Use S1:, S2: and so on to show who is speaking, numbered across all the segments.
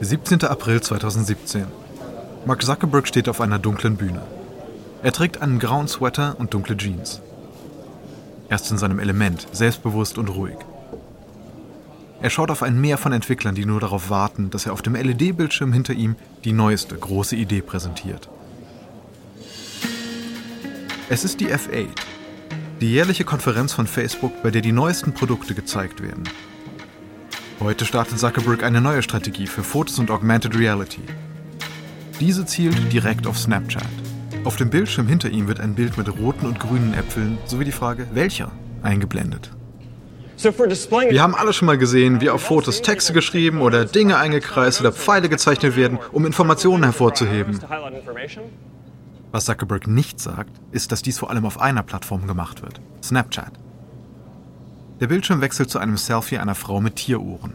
S1: 17. April 2017. Mark Zuckerberg steht auf einer dunklen Bühne. Er trägt einen grauen Sweater und dunkle Jeans. Er ist in seinem Element, selbstbewusst und ruhig. Er schaut auf ein Meer von Entwicklern, die nur darauf warten, dass er auf dem LED-Bildschirm hinter ihm die neueste große Idee präsentiert. Es ist die F8, die jährliche Konferenz von Facebook, bei der die neuesten Produkte gezeigt werden. Heute startet Zuckerberg eine neue Strategie für Fotos und Augmented Reality. Diese zielt direkt auf Snapchat. Auf dem Bildschirm hinter ihm wird ein Bild mit roten und grünen Äpfeln sowie die Frage, welcher, eingeblendet. Wir haben alle schon mal gesehen, wie auf Fotos Texte geschrieben oder Dinge eingekreist oder Pfeile gezeichnet werden, um Informationen hervorzuheben. Was Zuckerberg nicht sagt, ist, dass dies vor allem auf einer Plattform gemacht wird, Snapchat. Der Bildschirm wechselt zu einem Selfie einer Frau mit Tierohren.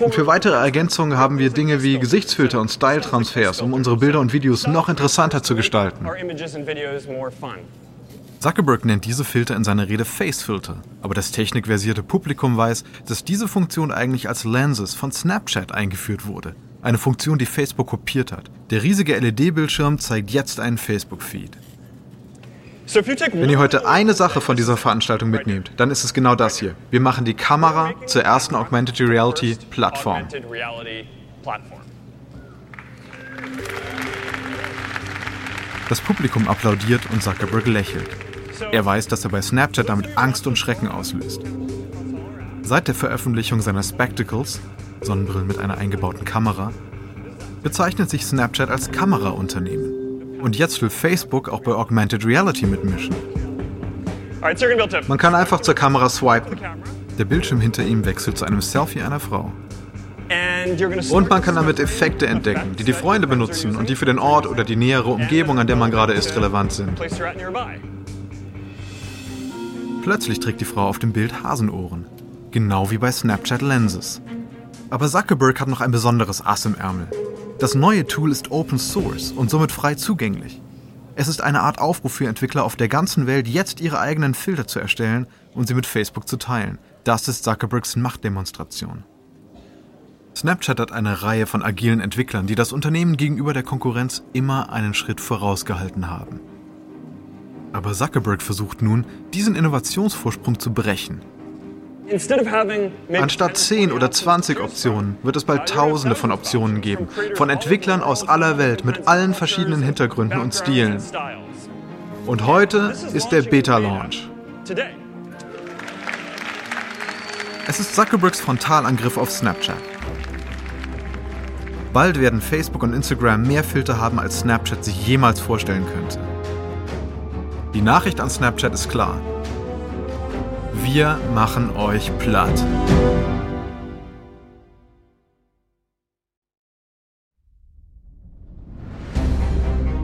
S1: Und für weitere Ergänzungen haben wir Dinge wie Gesichtsfilter und Style-Transfers, um unsere Bilder und Videos noch interessanter zu gestalten. Zuckerberg nennt diese Filter in seiner Rede Face-Filter, aber das technikversierte Publikum weiß, dass diese Funktion eigentlich als Lenses von Snapchat eingeführt wurde. Eine Funktion, die Facebook kopiert hat. Der riesige LED-Bildschirm zeigt jetzt einen Facebook-Feed. Wenn ihr heute eine Sache von dieser Veranstaltung mitnehmt, dann ist es genau das hier. Wir machen die Kamera zur ersten Augmented Reality Plattform. Das Publikum applaudiert und Zuckerberg lächelt. Er weiß, dass er bei Snapchat damit Angst und Schrecken auslöst. Seit der Veröffentlichung seiner Spectacles, Sonnenbrillen mit einer eingebauten Kamera, bezeichnet sich Snapchat als Kameraunternehmen. Und jetzt will Facebook auch bei Augmented Reality mitmischen. Man kann einfach zur Kamera swipen. Der Bildschirm hinter ihm wechselt zu einem Selfie einer Frau. Und man kann damit Effekte entdecken, die die Freunde benutzen und die für den Ort oder die nähere Umgebung, an der man gerade ist, relevant sind. Plötzlich trägt die Frau auf dem Bild Hasenohren. Genau wie bei Snapchat Lenses. Aber Zuckerberg hat noch ein besonderes Ass im Ärmel. Das neue Tool ist Open Source und somit frei zugänglich. Es ist eine Art Aufruf für Entwickler auf der ganzen Welt, jetzt ihre eigenen Filter zu erstellen und sie mit Facebook zu teilen. Das ist Zuckerbergs Machtdemonstration. Snapchat hat eine Reihe von agilen Entwicklern, die das Unternehmen gegenüber der Konkurrenz immer einen Schritt vorausgehalten haben. Aber Zuckerberg versucht nun, diesen Innovationsvorsprung zu brechen Anstatt 10 oder 20 Optionen wird es bald tausende von Optionen geben, von Entwicklern aus aller Welt mit allen verschiedenen Hintergründen und Stilen. Und heute ist der Beta-Launch. Es ist Zuckerbergs Frontalangriff auf Snapchat. Bald werden Facebook und Instagram mehr Filter haben, als Snapchat sich jemals vorstellen könnte. Die Nachricht an Snapchat ist klar. Wir machen euch platt.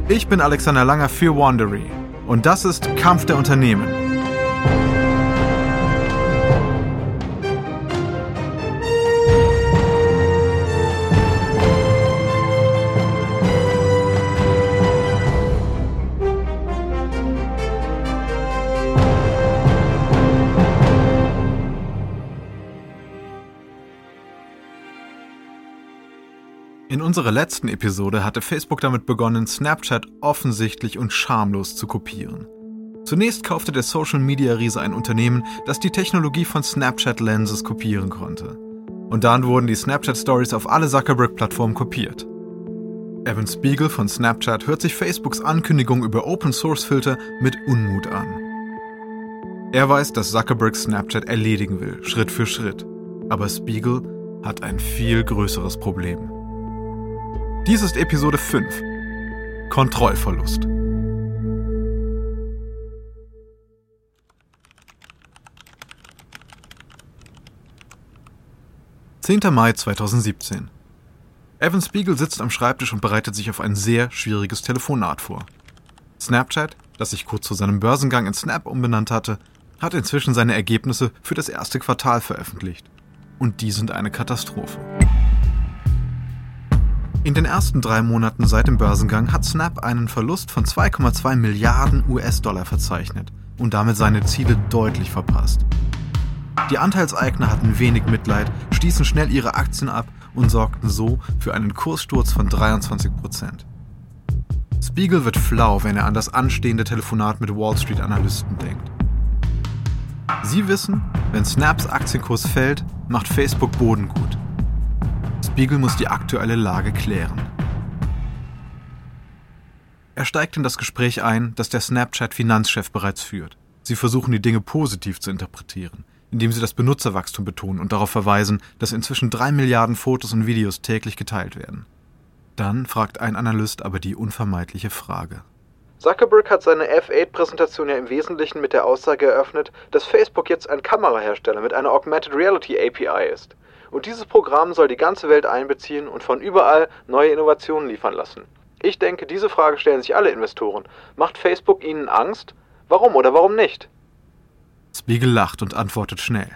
S1: Ich bin Alexander Langer für Wandery und das ist Kampf der Unternehmen. Unserer letzten Episode hatte Facebook damit begonnen, Snapchat offensichtlich und schamlos zu kopieren. Zunächst kaufte der Social Media Riese ein Unternehmen, das die Technologie von Snapchat Lenses kopieren konnte. Und dann wurden die Snapchat Stories auf alle Zuckerberg-Plattformen kopiert. Evan Spiegel von Snapchat hört sich Facebooks Ankündigung über Open Source Filter mit Unmut an. Er weiß, dass Zuckerberg Snapchat erledigen will, Schritt für Schritt. Aber Spiegel hat ein viel größeres Problem. Dies ist Episode 5. Kontrollverlust. Zehnter Mai 2017. Evan Spiegel sitzt am Schreibtisch und bereitet sich auf ein sehr schwieriges Telefonat vor. Snapchat, das sich kurz vor seinem Börsengang in Snap umbenannt hatte, hat inzwischen seine Ergebnisse für das erste Quartal veröffentlicht. Und die sind eine Katastrophe. In den ersten drei Monaten seit dem Börsengang hat Snap einen Verlust von 2,2 Milliarden US-Dollar verzeichnet und damit seine Ziele deutlich verpasst. Die Anteilseigner hatten wenig Mitleid, stießen schnell ihre Aktien ab und sorgten so für einen Kurssturz von 23 Prozent. Spiegel wird flau, wenn er an das anstehende Telefonat mit Wall Street-Analysten denkt. Sie wissen, wenn Snaps Aktienkurs fällt, macht Facebook Boden gut. Spiegel muss die aktuelle Lage klären. Er steigt in das Gespräch ein, das der Snapchat-Finanzchef bereits führt. Sie versuchen die Dinge positiv zu interpretieren, indem sie das Benutzerwachstum betonen und darauf verweisen, dass inzwischen drei Milliarden Fotos und Videos täglich geteilt werden. Dann fragt ein Analyst aber die unvermeidliche Frage.
S2: Zuckerberg hat seine F8-Präsentation ja im Wesentlichen mit der Aussage eröffnet, dass Facebook jetzt ein Kamerahersteller mit einer Augmented Reality API ist. Und dieses Programm soll die ganze Welt einbeziehen und von überall neue Innovationen liefern lassen. Ich denke, diese Frage stellen sich alle Investoren. Macht Facebook ihnen Angst? Warum oder warum nicht?
S1: Spiegel lacht und antwortet schnell.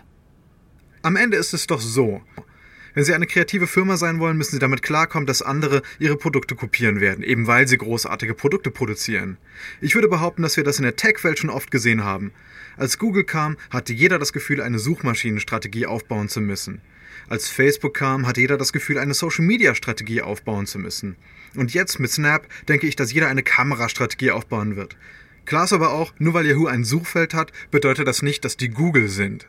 S1: Am Ende ist es doch so. Wenn Sie eine kreative Firma sein wollen, müssen Sie damit klarkommen, dass andere Ihre Produkte kopieren werden, eben weil Sie großartige Produkte produzieren. Ich würde behaupten, dass wir das in der Tech-Welt schon oft gesehen haben. Als Google kam, hatte jeder das Gefühl, eine Suchmaschinenstrategie aufbauen zu müssen. Als Facebook kam, hatte jeder das Gefühl, eine Social-Media-Strategie aufbauen zu müssen. Und jetzt mit Snap denke ich, dass jeder eine Kamerastrategie aufbauen wird. Klar ist aber auch, nur weil Yahoo ein Suchfeld hat, bedeutet das nicht, dass die Google sind.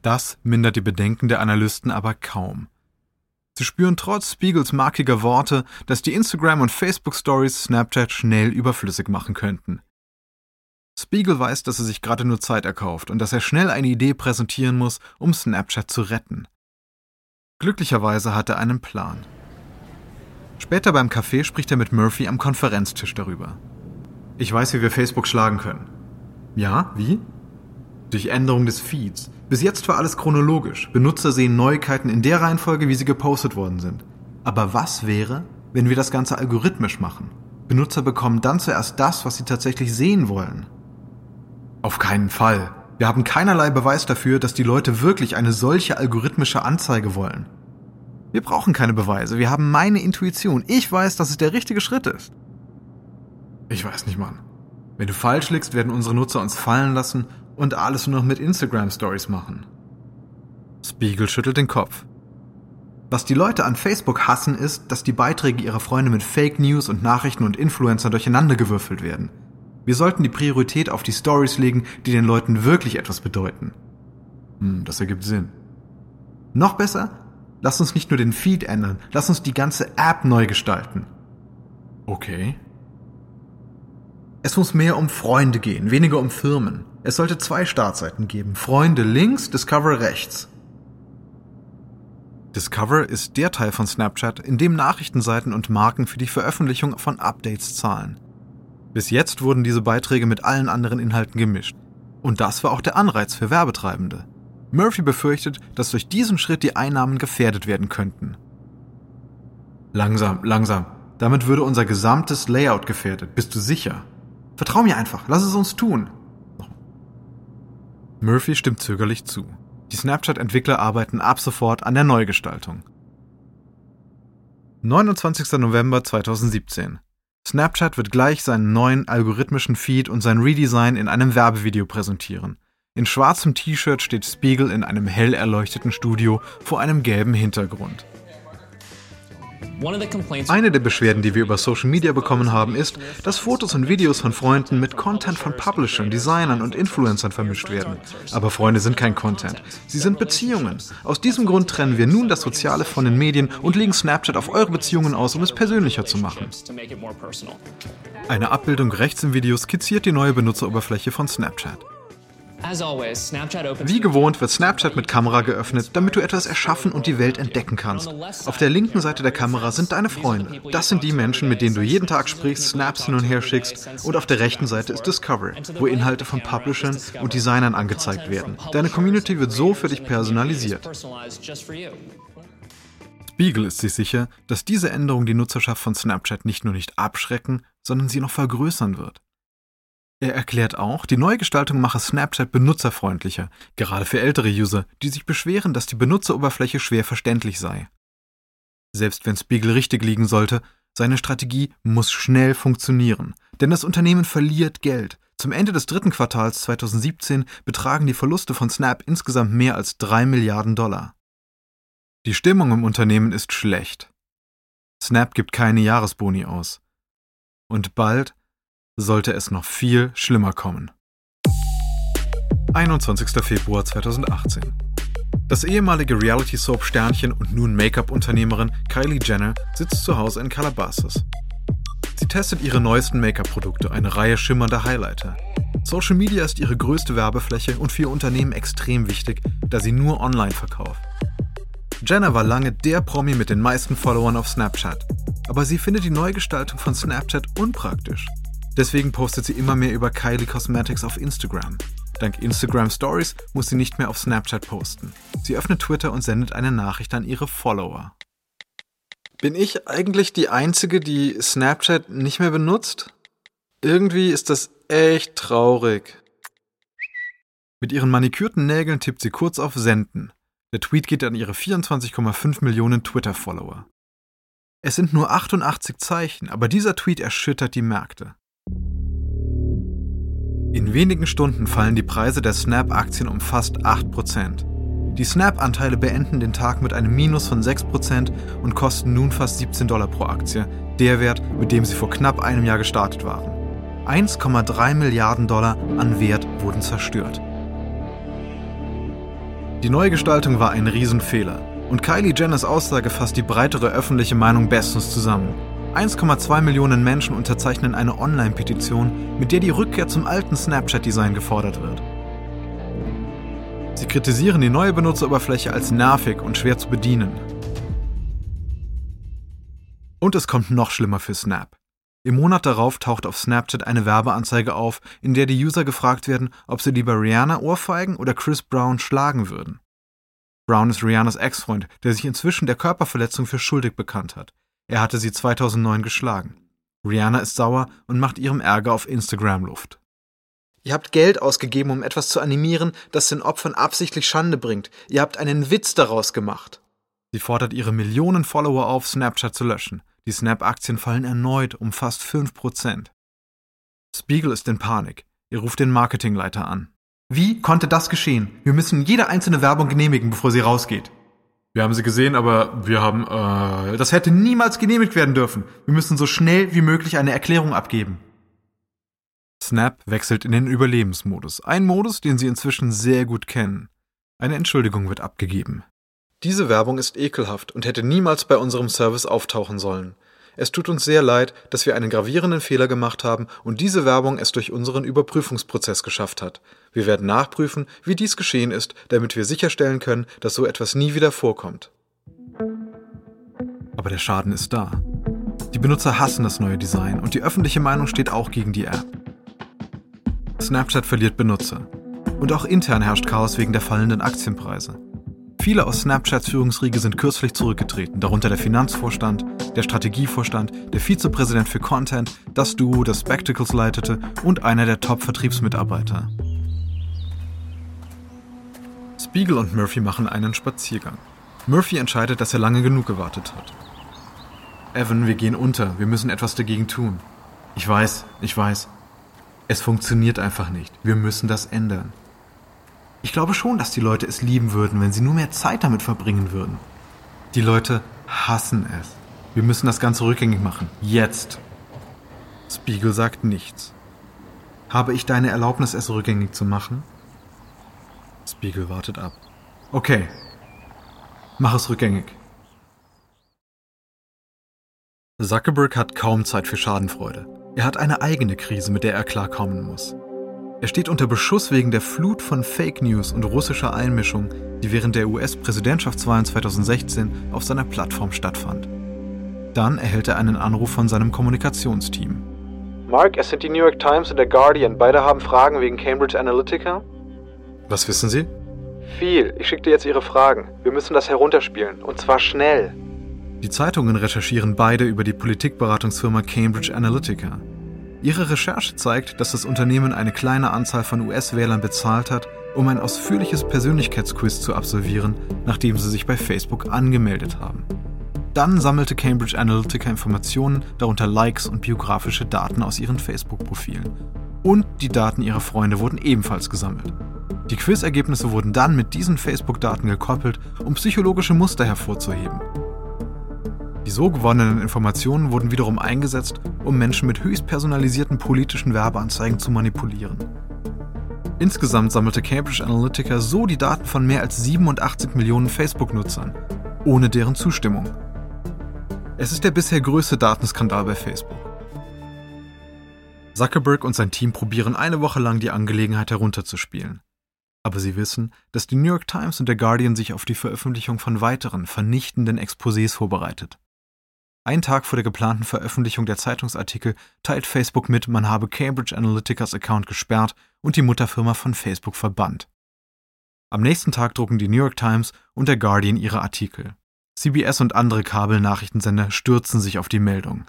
S1: Das mindert die Bedenken der Analysten aber kaum. Sie spüren trotz Spiegels markiger Worte, dass die Instagram- und Facebook-Stories Snapchat schnell überflüssig machen könnten. Spiegel weiß, dass er sich gerade nur Zeit erkauft und dass er schnell eine Idee präsentieren muss, um Snapchat zu retten. Glücklicherweise hat er einen Plan. Später beim Café spricht er mit Murphy am Konferenztisch darüber. Ich weiß, wie wir Facebook schlagen können. Ja, wie? Durch Änderung des Feeds. Bis jetzt war alles chronologisch. Benutzer sehen Neuigkeiten in der Reihenfolge, wie sie gepostet worden sind. Aber was wäre, wenn wir das Ganze algorithmisch machen? Benutzer bekommen dann zuerst das, was sie tatsächlich sehen wollen. Auf keinen Fall. Wir haben keinerlei Beweis dafür, dass die Leute wirklich eine solche algorithmische Anzeige wollen. Wir brauchen keine Beweise, wir haben meine Intuition. Ich weiß, dass es der richtige Schritt ist. Ich weiß nicht, Mann. Wenn du falsch liegst, werden unsere Nutzer uns fallen lassen und alles nur noch mit Instagram Stories machen. Spiegel schüttelt den Kopf. Was die Leute an Facebook hassen, ist, dass die Beiträge ihrer Freunde mit Fake News und Nachrichten und Influencer durcheinandergewürfelt werden. Wir sollten die Priorität auf die Stories legen, die den Leuten wirklich etwas bedeuten. Hm, das ergibt Sinn. Noch besser, lass uns nicht nur den Feed ändern, lass uns die ganze App neu gestalten. Okay. Es muss mehr um Freunde gehen, weniger um Firmen. Es sollte zwei Startseiten geben. Freunde links, Discover rechts. Discover ist der Teil von Snapchat, in dem Nachrichtenseiten und Marken für die Veröffentlichung von Updates zahlen. Bis jetzt wurden diese Beiträge mit allen anderen Inhalten gemischt. Und das war auch der Anreiz für Werbetreibende. Murphy befürchtet, dass durch diesen Schritt die Einnahmen gefährdet werden könnten. Langsam, langsam. Damit würde unser gesamtes Layout gefährdet. Bist du sicher? Vertrau mir einfach, lass es uns tun. Murphy stimmt zögerlich zu. Die Snapchat-Entwickler arbeiten ab sofort an der Neugestaltung. 29. November 2017. Snapchat wird gleich seinen neuen algorithmischen Feed und sein Redesign in einem Werbevideo präsentieren. In schwarzem T-Shirt steht Spiegel in einem hell erleuchteten Studio vor einem gelben Hintergrund. Eine der Beschwerden, die wir über Social Media bekommen haben, ist, dass Fotos und Videos von Freunden mit Content von Publishern, Designern und Influencern vermischt werden. Aber Freunde sind kein Content. Sie sind Beziehungen. Aus diesem Grund trennen wir nun das Soziale von den Medien und legen Snapchat auf eure Beziehungen aus, um es persönlicher zu machen. Eine Abbildung rechts im Video skizziert die neue Benutzeroberfläche von Snapchat. Wie gewohnt wird Snapchat mit Kamera geöffnet, damit du etwas erschaffen und die Welt entdecken kannst. Auf der linken Seite der Kamera sind deine Freunde. Das sind die Menschen, mit denen du jeden Tag sprichst, Snaps hin und her schickst. Und auf der rechten Seite ist Discover, wo Inhalte von Publishern und Designern angezeigt werden. Deine Community wird so für dich personalisiert. Spiegel ist sich sicher, dass diese Änderung die Nutzerschaft von Snapchat nicht nur nicht abschrecken, sondern sie noch vergrößern wird. Er erklärt auch, die Neugestaltung mache Snapchat benutzerfreundlicher, gerade für ältere User, die sich beschweren, dass die Benutzeroberfläche schwer verständlich sei. Selbst wenn Spiegel richtig liegen sollte, seine Strategie muss schnell funktionieren, denn das Unternehmen verliert Geld. Zum Ende des dritten Quartals 2017 betragen die Verluste von Snap insgesamt mehr als 3 Milliarden Dollar. Die Stimmung im Unternehmen ist schlecht. Snap gibt keine Jahresboni aus. Und bald sollte es noch viel schlimmer kommen. 21. Februar 2018. Das ehemalige Reality-Soap-Sternchen und nun Make-up-Unternehmerin Kylie Jenner sitzt zu Hause in Calabasas. Sie testet ihre neuesten Make-up-Produkte, eine Reihe schimmernder Highlighter. Social Media ist ihre größte Werbefläche und für ihr Unternehmen extrem wichtig, da sie nur online verkauft. Jenner war lange der Promi mit den meisten Followern auf Snapchat, aber sie findet die Neugestaltung von Snapchat unpraktisch. Deswegen postet sie immer mehr über Kylie Cosmetics auf Instagram. Dank Instagram Stories muss sie nicht mehr auf Snapchat posten. Sie öffnet Twitter und sendet eine Nachricht an ihre Follower. Bin ich eigentlich die Einzige, die Snapchat nicht mehr benutzt? Irgendwie ist das echt traurig. Mit ihren manikürten Nägeln tippt sie kurz auf Senden. Der Tweet geht an ihre 24,5 Millionen Twitter-Follower. Es sind nur 88 Zeichen, aber dieser Tweet erschüttert die Märkte. In wenigen Stunden fallen die Preise der Snap-Aktien um fast 8%. Die Snap-Anteile beenden den Tag mit einem Minus von 6% und kosten nun fast 17 Dollar pro Aktie, der Wert, mit dem sie vor knapp einem Jahr gestartet waren. 1,3 Milliarden Dollar an Wert wurden zerstört. Die Neugestaltung war ein Riesenfehler und Kylie Jenners Aussage fasst die breitere öffentliche Meinung bestens zusammen. 1,2 Millionen Menschen unterzeichnen eine Online-Petition, mit der die Rückkehr zum alten Snapchat-Design gefordert wird. Sie kritisieren die neue Benutzeroberfläche als nervig und schwer zu bedienen. Und es kommt noch schlimmer für Snap. Im Monat darauf taucht auf Snapchat eine Werbeanzeige auf, in der die User gefragt werden, ob sie lieber Rihanna ohrfeigen oder Chris Brown schlagen würden. Brown ist Rihannas Ex-Freund, der sich inzwischen der Körperverletzung für schuldig bekannt hat. Er hatte sie 2009 geschlagen. Rihanna ist sauer und macht ihrem Ärger auf Instagram Luft. Ihr habt Geld ausgegeben, um etwas zu animieren, das den Opfern absichtlich Schande bringt. Ihr habt einen Witz daraus gemacht. Sie fordert ihre Millionen Follower auf, Snapchat zu löschen. Die Snap-Aktien fallen erneut um fast 5%. Spiegel ist in Panik. Er ruft den Marketingleiter an. Wie konnte das geschehen? Wir müssen jede einzelne Werbung genehmigen, bevor sie rausgeht. Wir haben sie gesehen, aber wir haben, äh, das hätte niemals genehmigt werden dürfen. Wir müssen so schnell wie möglich eine Erklärung abgeben. Snap wechselt in den Überlebensmodus. Ein Modus, den Sie inzwischen sehr gut kennen. Eine Entschuldigung wird abgegeben. Diese Werbung ist ekelhaft und hätte niemals bei unserem Service auftauchen sollen. Es tut uns sehr leid, dass wir einen gravierenden Fehler gemacht haben und diese Werbung es durch unseren Überprüfungsprozess geschafft hat. Wir werden nachprüfen, wie dies geschehen ist, damit wir sicherstellen können, dass so etwas nie wieder vorkommt. Aber der Schaden ist da. Die Benutzer hassen das neue Design und die öffentliche Meinung steht auch gegen die App. Snapchat verliert Benutzer. Und auch intern herrscht Chaos wegen der fallenden Aktienpreise. Viele aus Snapchats Führungsriege sind kürzlich zurückgetreten, darunter der Finanzvorstand, der Strategievorstand, der Vizepräsident für Content, das Duo, das Spectacles leitete und einer der Top-Vertriebsmitarbeiter. Spiegel und Murphy machen einen Spaziergang. Murphy entscheidet, dass er lange genug gewartet hat. Evan, wir gehen unter, wir müssen etwas dagegen tun. Ich weiß, ich weiß. Es funktioniert einfach nicht. Wir müssen das ändern. Ich glaube schon, dass die Leute es lieben würden, wenn sie nur mehr Zeit damit verbringen würden. Die Leute hassen es. Wir müssen das Ganze rückgängig machen. Jetzt. Spiegel sagt nichts. Habe ich deine Erlaubnis, es rückgängig zu machen? Spiegel wartet ab. Okay. Mach es rückgängig. Zuckerberg hat kaum Zeit für Schadenfreude. Er hat eine eigene Krise, mit der er klarkommen muss. Er steht unter Beschuss wegen der Flut von Fake News und russischer Einmischung, die während der US-Präsidentschaftswahlen 2016 auf seiner Plattform stattfand. Dann erhält er einen Anruf von seinem Kommunikationsteam.
S2: Mark, es sind die New York Times und der Guardian. Beide haben Fragen wegen Cambridge Analytica.
S1: Was wissen Sie?
S2: Viel. Ich schicke dir jetzt Ihre Fragen. Wir müssen das herunterspielen. Und zwar schnell.
S1: Die Zeitungen recherchieren beide über die Politikberatungsfirma Cambridge Analytica. Ihre Recherche zeigt, dass das Unternehmen eine kleine Anzahl von US-Wählern bezahlt hat, um ein ausführliches Persönlichkeitsquiz zu absolvieren, nachdem sie sich bei Facebook angemeldet haben. Dann sammelte Cambridge Analytica Informationen, darunter Likes und biografische Daten aus ihren Facebook-Profilen. Und die Daten ihrer Freunde wurden ebenfalls gesammelt. Die Quizergebnisse wurden dann mit diesen Facebook-Daten gekoppelt, um psychologische Muster hervorzuheben. Die so gewonnenen Informationen wurden wiederum eingesetzt, um Menschen mit höchst personalisierten politischen Werbeanzeigen zu manipulieren. Insgesamt sammelte Cambridge Analytica so die Daten von mehr als 87 Millionen Facebook-Nutzern, ohne deren Zustimmung. Es ist der bisher größte Datenskandal bei Facebook. Zuckerberg und sein Team probieren eine Woche lang die Angelegenheit herunterzuspielen. Aber sie wissen, dass die New York Times und der Guardian sich auf die Veröffentlichung von weiteren vernichtenden Exposés vorbereitet. Ein Tag vor der geplanten Veröffentlichung der Zeitungsartikel teilt Facebook mit, man habe Cambridge Analyticas Account gesperrt und die Mutterfirma von Facebook verbannt. Am nächsten Tag drucken die New York Times und der Guardian ihre Artikel. CBS und andere Kabelnachrichtensender stürzen sich auf die Meldung.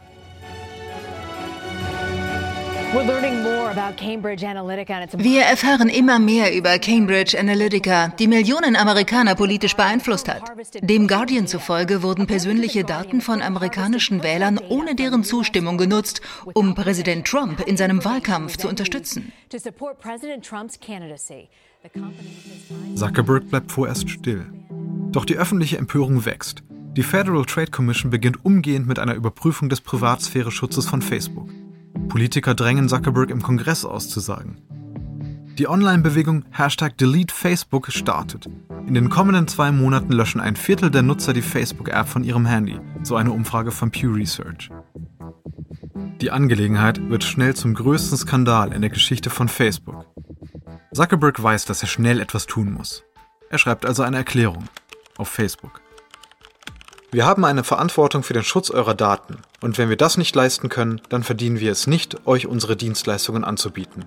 S3: Wir erfahren immer mehr über Cambridge Analytica, die Millionen Amerikaner politisch beeinflusst hat. Dem Guardian zufolge wurden persönliche Daten von amerikanischen Wählern ohne deren Zustimmung genutzt, um Präsident Trump in seinem Wahlkampf zu unterstützen.
S1: Zuckerberg bleibt vorerst still. Doch die öffentliche Empörung wächst. Die Federal Trade Commission beginnt umgehend mit einer Überprüfung des Privatsphäre-Schutzes von Facebook. Politiker drängen Zuckerberg im Kongress auszusagen. Die Online-Bewegung Hashtag Delete Facebook startet. In den kommenden zwei Monaten löschen ein Viertel der Nutzer die Facebook-App von ihrem Handy, so eine Umfrage von Pew Research. Die Angelegenheit wird schnell zum größten Skandal in der Geschichte von Facebook. Zuckerberg weiß, dass er schnell etwas tun muss. Er schreibt also eine Erklärung auf Facebook. Wir haben eine Verantwortung für den Schutz eurer Daten und wenn wir das nicht leisten können, dann verdienen wir es nicht, euch unsere Dienstleistungen anzubieten.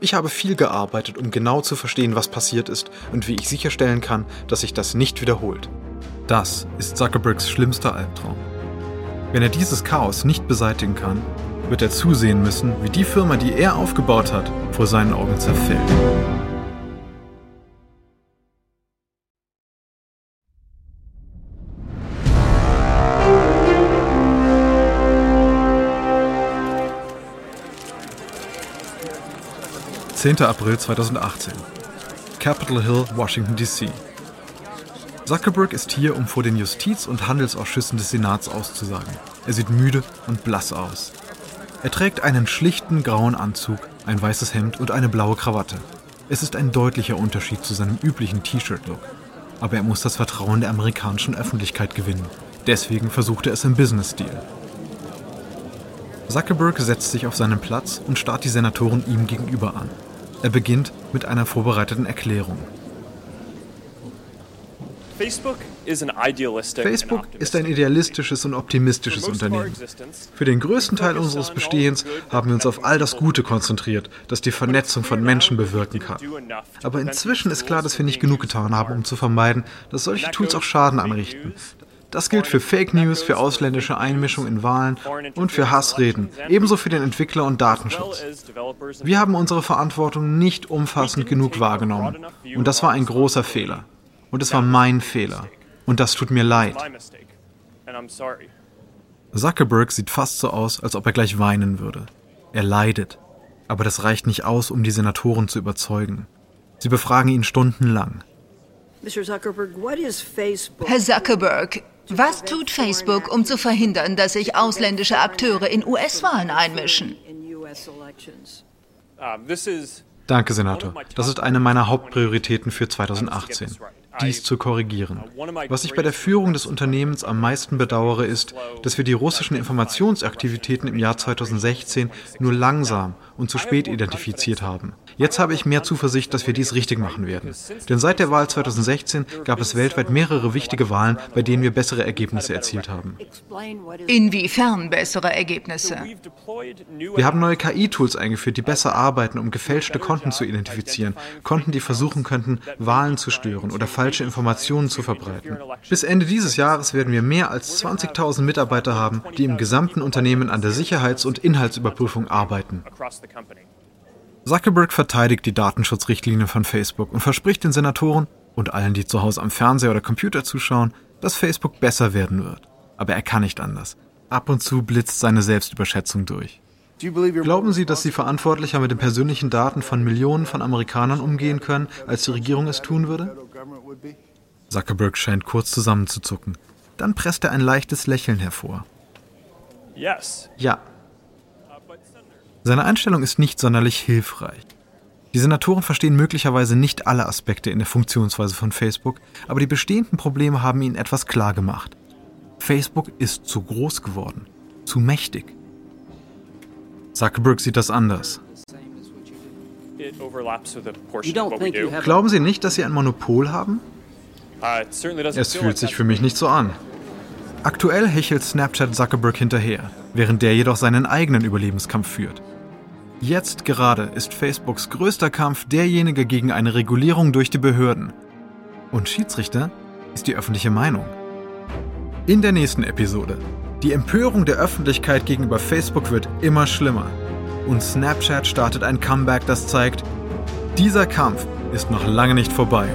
S1: Ich habe viel gearbeitet, um genau zu verstehen, was passiert ist und wie ich sicherstellen kann, dass sich das nicht wiederholt. Das ist Zuckerbergs schlimmster Albtraum. Wenn er dieses Chaos nicht beseitigen kann, wird er zusehen müssen, wie die Firma, die er aufgebaut hat, vor seinen Augen zerfällt. 10. April 2018. Capitol Hill, Washington, D.C. Zuckerberg ist hier, um vor den Justiz- und Handelsausschüssen des Senats auszusagen. Er sieht müde und blass aus. Er trägt einen schlichten grauen Anzug, ein weißes Hemd und eine blaue Krawatte. Es ist ein deutlicher Unterschied zu seinem üblichen T-Shirt-Look. Aber er muss das Vertrauen der amerikanischen Öffentlichkeit gewinnen. Deswegen versucht er es im Business-Stil. Zuckerberg setzt sich auf seinen Platz und starrt die Senatoren ihm gegenüber an. Er beginnt mit einer vorbereiteten Erklärung.
S4: Facebook ist
S1: ein idealistisches und optimistisches Unternehmen. Für den größten Teil unseres Bestehens haben wir uns auf all das Gute konzentriert, das die Vernetzung von Menschen bewirken kann. Aber inzwischen ist klar, dass wir nicht genug getan haben, um zu vermeiden, dass solche Tools auch Schaden anrichten. Das gilt für Fake News, für ausländische Einmischung in Wahlen und für Hassreden, ebenso für den Entwickler und Datenschutz. Wir haben unsere Verantwortung nicht umfassend genug wahrgenommen. Und das war ein großer Fehler. Und es war mein Fehler. Und das tut mir leid. Zuckerberg sieht fast so aus, als ob er gleich weinen würde. Er leidet. Aber das reicht nicht aus, um die Senatoren zu überzeugen. Sie befragen ihn stundenlang.
S3: Herr Zuckerberg, was tut Facebook, um zu verhindern, dass sich ausländische Akteure in US-Wahlen einmischen?
S1: Danke, Senator. Das ist eine meiner Hauptprioritäten für 2018 dies zu korrigieren. Was ich bei der Führung des Unternehmens am meisten bedauere, ist, dass wir die russischen Informationsaktivitäten im Jahr 2016 nur langsam und zu spät identifiziert haben. Jetzt habe ich mehr Zuversicht, dass wir dies richtig machen werden. Denn seit der Wahl 2016 gab es weltweit mehrere wichtige Wahlen, bei denen wir bessere Ergebnisse erzielt haben.
S3: Inwiefern bessere Ergebnisse?
S1: Wir haben neue KI-Tools eingeführt, die besser arbeiten, um gefälschte Konten zu identifizieren. Konten, die versuchen könnten, Wahlen zu stören oder falsche Informationen zu verbreiten. Bis Ende dieses Jahres werden wir mehr als 20.000 Mitarbeiter haben, die im gesamten Unternehmen an der Sicherheits- und Inhaltsüberprüfung arbeiten. Zuckerberg verteidigt die Datenschutzrichtlinie von Facebook und verspricht den Senatoren und allen, die zu Hause am Fernseher oder Computer zuschauen, dass Facebook besser werden wird. Aber er kann nicht anders. Ab und zu blitzt seine Selbstüberschätzung durch. Glauben Sie, dass Sie verantwortlicher mit den persönlichen Daten von Millionen von Amerikanern umgehen können, als die Regierung es tun würde? Zuckerberg scheint kurz zusammenzuzucken. Dann presst er ein leichtes Lächeln hervor. Ja. Seine Einstellung ist nicht sonderlich hilfreich. Die Senatoren verstehen möglicherweise nicht alle Aspekte in der Funktionsweise von Facebook, aber die bestehenden Probleme haben ihnen etwas klar gemacht. Facebook ist zu groß geworden, zu mächtig. Zuckerberg sieht das anders. Glauben Sie nicht, dass Sie ein Monopol haben? Es fühlt sich für mich nicht so an. Aktuell hechelt Snapchat Zuckerberg hinterher, während der jedoch seinen eigenen Überlebenskampf führt. Jetzt gerade ist Facebooks größter Kampf derjenige gegen eine Regulierung durch die Behörden. Und Schiedsrichter ist die öffentliche Meinung. In der nächsten Episode die Empörung der Öffentlichkeit gegenüber Facebook wird immer schlimmer. Und Snapchat startet ein Comeback, das zeigt, dieser Kampf ist noch lange nicht vorbei.